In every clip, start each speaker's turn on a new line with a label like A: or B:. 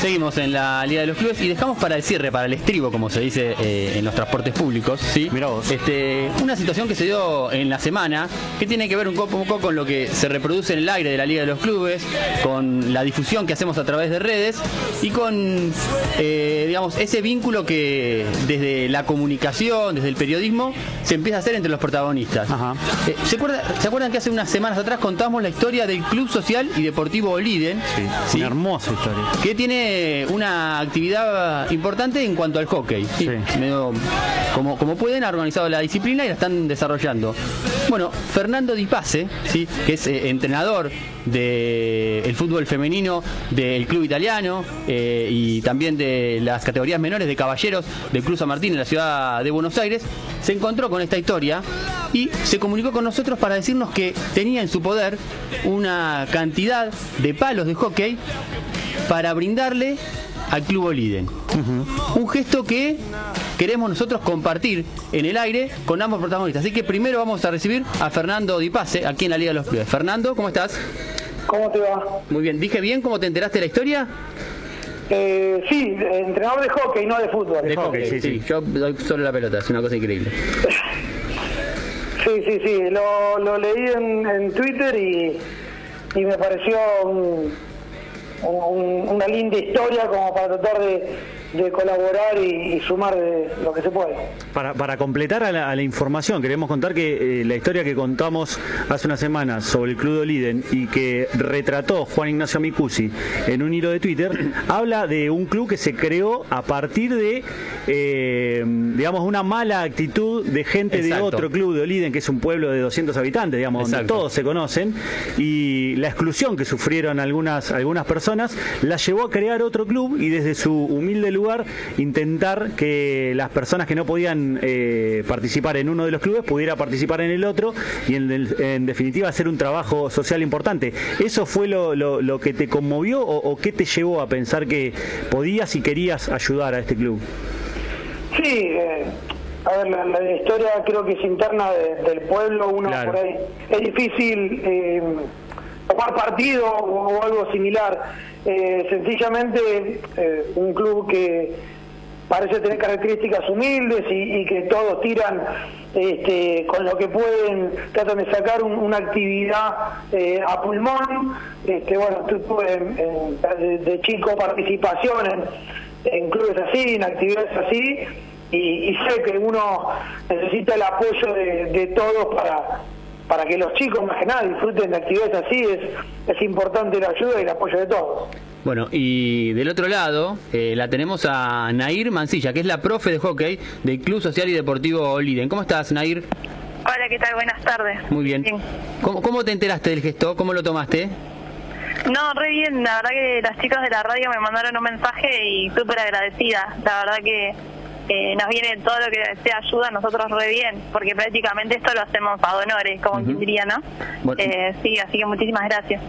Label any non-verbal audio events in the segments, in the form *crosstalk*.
A: Seguimos en la Liga de los Clubes y dejamos para el cierre, para el estribo, como se dice eh, en los transportes públicos, ¿sí?
B: Mirá vos.
A: Este, una situación que se dio en la semana que tiene que ver un poco, con lo que se reproduce en el aire de la Liga de los Clubes, con la difusión que hacemos a través de redes y con, eh, digamos, ese vínculo que desde la comunicación, desde el periodismo, se empieza a hacer entre los protagonistas.
B: Ajá.
A: Eh, ¿se, acuerda- ¿Se acuerdan que hace unas semanas atrás contamos la historia del Club Social y Deportivo Oliden?
B: Sí,
A: ¿sí?
B: Una hermosa historia.
A: que tiene una actividad importante en cuanto al hockey. Sí,
B: Sí.
A: medio- como, como pueden, ha organizado la disciplina y la están desarrollando. Bueno, Fernando Di Pace, ¿sí? que es eh, entrenador del fútbol femenino del club italiano eh, y también de las categorías menores de caballeros del Club San Martín en la ciudad de Buenos Aires, se encontró con esta historia y se comunicó con nosotros para decirnos que tenía en su poder una cantidad de palos de hockey para brindarle al Club Oliden. Un gesto que queremos nosotros compartir en el aire con ambos protagonistas. Así que primero vamos a recibir a Fernando Di Pace aquí en la Liga de los Clubes. Fernando, ¿cómo estás?
C: ¿Cómo te va?
A: Muy bien. ¿Dije bien cómo te enteraste de la historia?
C: Eh, sí, entrenador de hockey, no de fútbol.
A: De hockey, sí, sí. Yo doy solo la pelota, es una cosa increíble. *laughs*
C: Sí, sí, sí. Lo, lo leí en, en Twitter y, y me pareció un- un- una linda historia como para tratar de, de colaborar y, y sumar de lo que se puede.
B: Para, para completar a la, a la información, queremos contar que eh, la historia que contamos hace unas semanas sobre el Club de Oliden y que retrató Juan Ignacio Micusi en un hilo de Twitter, *clears throat* habla de un club que se creó a partir de, eh, digamos, una mala actitud de gente de otro club de Oliden, que es un pueblo de 200 habitantes, digamos, donde todos se conocen, y la exclusión que sufrieron algunas, algunas personas la llevó a crear otro club y desde su humilde lugar intentar que las personas que no podían eh, participar en uno de los clubes pudiera participar en el otro y en, definitiva hacer un trabajo social importante. ¿Eso fue lo, lo- lo que te conmovió o, o qué te llevó a pensar que podías y querías ayudar a este club?
C: Sí, eh, a ver, la, la historia creo que es interna de- del pueblo, uno
A: Claro.
C: por ahí. Es difícil eh, tomar partido o, algo similar. Eh, sencillamente, eh, un club que parece tener características humildes y, que todos tiran este, con lo que pueden, tratan de sacar un- una actividad eh, a pulmón. Este, bueno, tu- tuve en- de, chico participación en, clubes así, en actividades así, y, sé que uno necesita el apoyo de todos para para que los chicos más que nada disfruten de actividades así, es, es importante la ayuda y el apoyo de todos.
A: Bueno, y del otro lado eh, la tenemos a Nair Mancilla, que es la profe de hockey del Club Social y Deportivo Oliden. ¿Cómo estás, Nair?
D: Hola, ¿qué tal? Buenas tardes.
A: Muy bien. ¿Cómo, cómo te enteraste del gesto? ¿Cómo lo tomaste?
D: No, re bien. La verdad que las chicas de la radio me mandaron un mensaje y súper agradecida. La verdad que eh, nos viene todo lo que sea ayuda nosotros re bien, porque prácticamente esto lo hacemos a honores, como quien diría, ¿no?
A: Bueno.
D: Eh, sí, así que muchísimas gracias.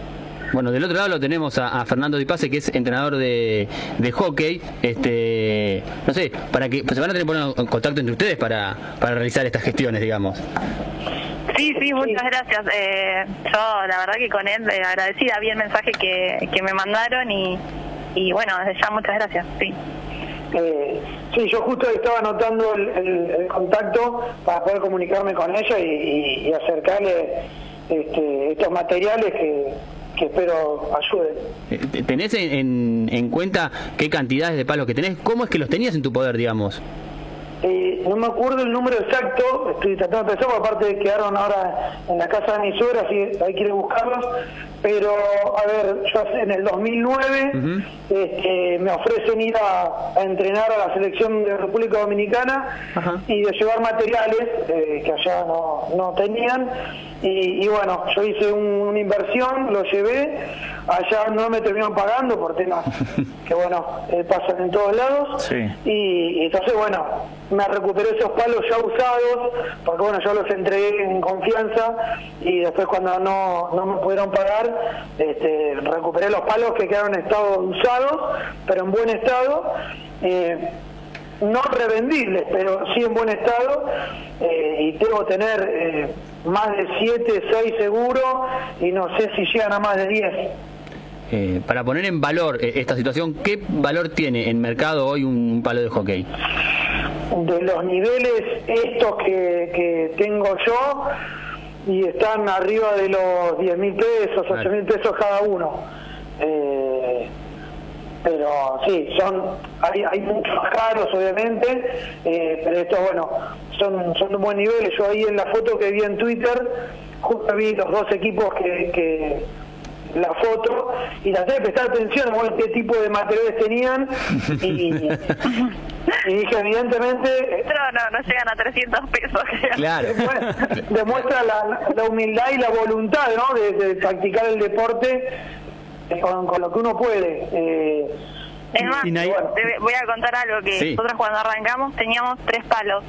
A: Bueno, del otro lado lo tenemos a, a Fernando Di Pase, que es entrenador de, de hockey. Este, no sé, para que pues, se van a tener que poner en contacto entre ustedes para, para realizar estas gestiones, digamos.
D: Sí, sí, muchas gracias. Eh, yo, la verdad que con él eh, agradecida, vi el mensaje que, que me mandaron y, y bueno, desde ya muchas gracias, sí.
C: Eh, sí, yo justo estaba anotando el, contacto para poder comunicarme con ella y, y- acercarle este, estos materiales que, espero ayuden.
A: Eh, ¿Tenés en, en- en cuenta qué cantidades de palos que tenés? ¿Cómo es que los tenías en tu poder, digamos?
C: Eh, no me acuerdo el número exacto, estoy tratando de pensar, porque aparte quedaron ahora en la casa de mi suegra, así hay que ir a buscarlos. Pero, a ver, yo en el 2009
A: Ujú.
C: este, me ofrecen ir a, a entrenar a la selección de República Dominicana y de llevar materiales eh, que allá no, no tenían. Y, y bueno, yo hice un- una inversión, lo llevé, allá no me terminaron pagando por temas *laughs* que, bueno, eh, pasan en todos lados.
B: Sí.
C: Y, y entonces, bueno, me recuperé esos palos ya usados, porque bueno, yo los entregué en confianza y después cuando no, no me pudieron pagar, este, recuperé los palos que quedaron en estado usados, pero en buen estado. eh, no revendibles, pero sí en buen estado, eh, y debo tener eh, más de 7, 6 seguros, y no sé si llegan a más de 10.
A: eh, para poner en valor eh, esta situación, ¿qué valor tiene en mercado hoy un palo de hockey?
C: De los niveles estos que, que tengo yo, y están arriba de los 10 mil pesos, 8 mil pesos cada uno. Eh, pero sí, son hay, hay muchos caros obviamente, eh, pero estos bueno, son, son de buen nivel. Yo ahí en la foto que vi en Twitter, justo vi los dos equipos que, que la foto y traté de prestar atención a qué tipo de materiales tenían y, *laughs* *laughs* y dije evidentemente
D: Pero no, no llegan a 300 pesos. creo. *laughs*
A: Claro.
C: demuestra, demuestra la, la humildad y la voluntad ¿no? de, de practicar el deporte eh, con, con lo que uno puede. Eh,
D: Es más, voy a contar algo que
A: Sí.
D: nosotros cuando arrancamos teníamos tres palos.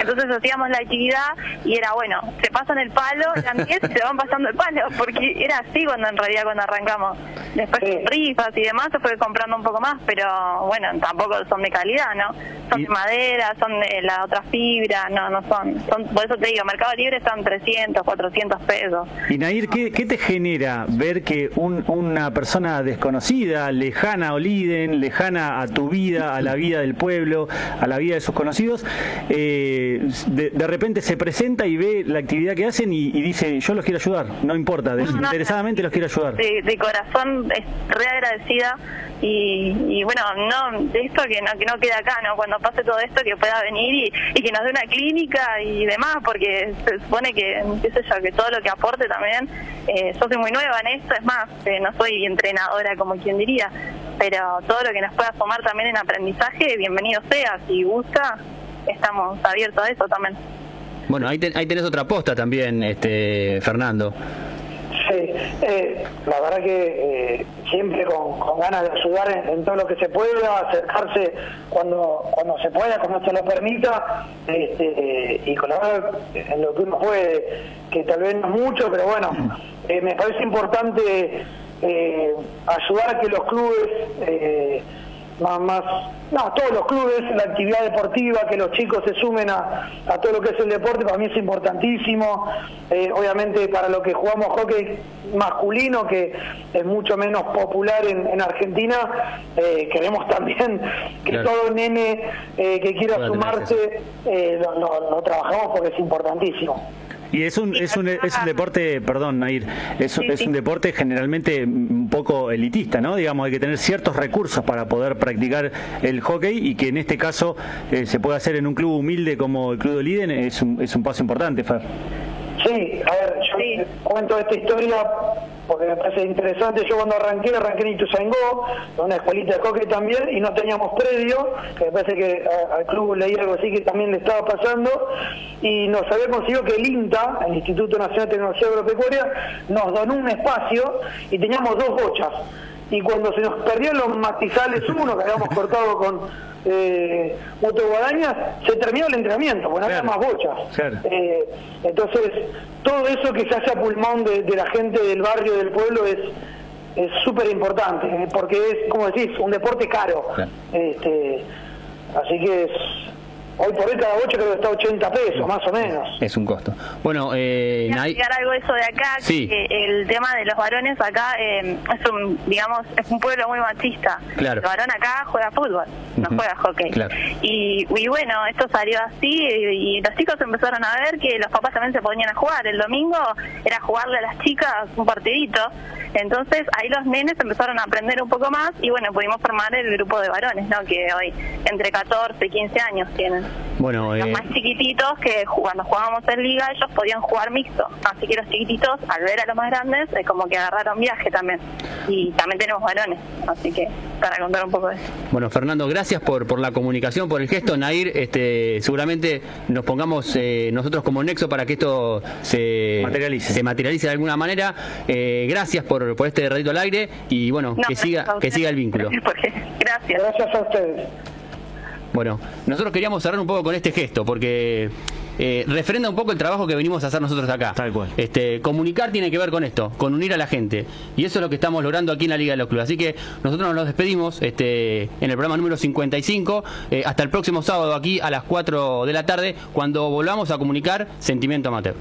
D: Entonces hacíamos la actividad y era bueno, se pasan el palo, eran 10 y se van pasando el palo, porque era así cuando en realidad cuando arrancamos. Después rifas y demás se fue comprando un poco más, pero bueno, tampoco son de calidad, ¿no? Son
B: Y-
D: de madera, son de la otra fibra, no, no son. son por eso te digo, Mercado Libre están 300, 400 pesos.
B: Y Nair, ¿qué, qué te genera ver que un- una persona desconocida, lejana a Oliden, lejana a tu vida, a la vida del pueblo, a la vida de sus conocidos, eh, de, de repente se presenta y ve la actividad que hacen y, y dice, yo los quiero ayudar, no importa, desinteresadamente los quiero ayudar?
D: de, de corazón es re agradecida y, y bueno no de esto que no que no queda acá no cuando pase todo esto que pueda venir y, y que nos dé una clínica y demás porque se supone que qué sé yo que todo lo que aporte también eh, yo soy muy nueva en esto es más eh, no soy entrenadora como quien diría pero todo lo que nos pueda sumar también en aprendizaje bienvenido sea si gusta estamos abiertos a eso también
A: Bueno, ahí, ten- ahí tenés otra posta también, este Fernando.
C: Sí, eh, la verdad que eh, siempre con, con ganas de ayudar en, en todo lo que se pueda, acercarse cuando cuando se pueda, cuando se lo permita, este, eh, y colaborar en lo que uno puede, que tal vez no es mucho, pero bueno, eh, me parece importante eh, ayudar a que los clubes eh, más, más, no, todos los clubes, la actividad deportiva, que los chicos se sumen a, a todo lo que es el deporte, para mí es importantísimo. Eh, obviamente para lo que jugamos hockey masculino, que es mucho menos popular en, en Argentina, eh, queremos también que
A: Claro.
C: todo nene eh, que quiera sumarse, lo, lo- lo trabajamos porque es importantísimo.
B: Y es un, es un, es un deporte, perdón, Nair, es,
D: Sí,
B: es
D: sí.
B: un deporte generalmente un poco elitista, ¿no? Digamos, hay que tener ciertos recursos para poder practicar el hockey y que en este caso eh, se puede hacer en un club humilde como el Club de Liden es un, es un paso importante, Fer.
C: Sí, a ver, yo
D: Sí.
C: cuento esta historia porque me parece interesante. Yo cuando arranqué, arranqué en Ituzaingó, una escuelita de hockey también, y no teníamos predio, que me parece que al club leí algo así que también le estaba pasando, y nos había conseguido que el INTA, el Instituto Nacional de Tecnología Agropecuaria, nos donó un espacio y teníamos dos bochas. Y cuando se nos perdieron los matizales uno que habíamos cortado con eh, Muto Guadaña, se terminó el entrenamiento, porque no había más bochas.
B: Claro.
C: Eh, entonces, todo eso que se hace a pulmón de, de la gente del barrio, del pueblo, es es súper importante, eh, porque es, como decís, un deporte caro.
A: Claro.
C: Este, así que es, hoy por hoy cada bocha creo que está a 80 pesos, más o menos.
A: Es un costo. Bueno, eh,
D: algo de eso de acá,
A: Sí.
D: que el tema de los varones acá eh, es un, digamos, es un pueblo muy machista.
A: Claro.
D: El varón acá juega fútbol, no juega hockey.
A: Claro.
D: Y, y bueno, esto salió así y, y los chicos empezaron a ver que los papás también se ponían a jugar. El domingo era jugarle a las chicas un partidito. Entonces ahí los nenes empezaron a aprender un poco más y bueno, pudimos formar el grupo de varones, ¿no? Que hoy entre 14 y 15 años tienen.
A: bueno,
D: Los
A: eh,
D: más chiquititos que cuando jugábamos en liga ellos podían jugar mixto, así que los chiquititos al ver a los más grandes es como que agarraron viaje también y también tenemos varones, así que para contar un poco de eso.
A: Bueno, Fernando, gracias por, por la comunicación, por el gesto. Nair, este, seguramente nos pongamos eh, nosotros como nexo para que esto se
B: Materialice.
A: se materialice de alguna manera. Eh, gracias por, por este ratito al aire y bueno,
D: No,
A: que siga que siga el vínculo.
D: Porque- Gracias.
C: Gracias a ustedes.
A: Bueno, nosotros queríamos cerrar un poco con este gesto porque eh, refrenda un poco el trabajo que venimos a hacer nosotros acá.
B: Tal cual.
A: Este, comunicar tiene que ver con esto, con unir a la gente. Y eso es lo que estamos logrando aquí en la Liga de los Clubes. Así que nosotros nos despedimos este, en el programa número 55. eh, hasta el próximo sábado aquí a las 4 de la tarde, cuando volvamos a comunicar Sentimiento Amateur.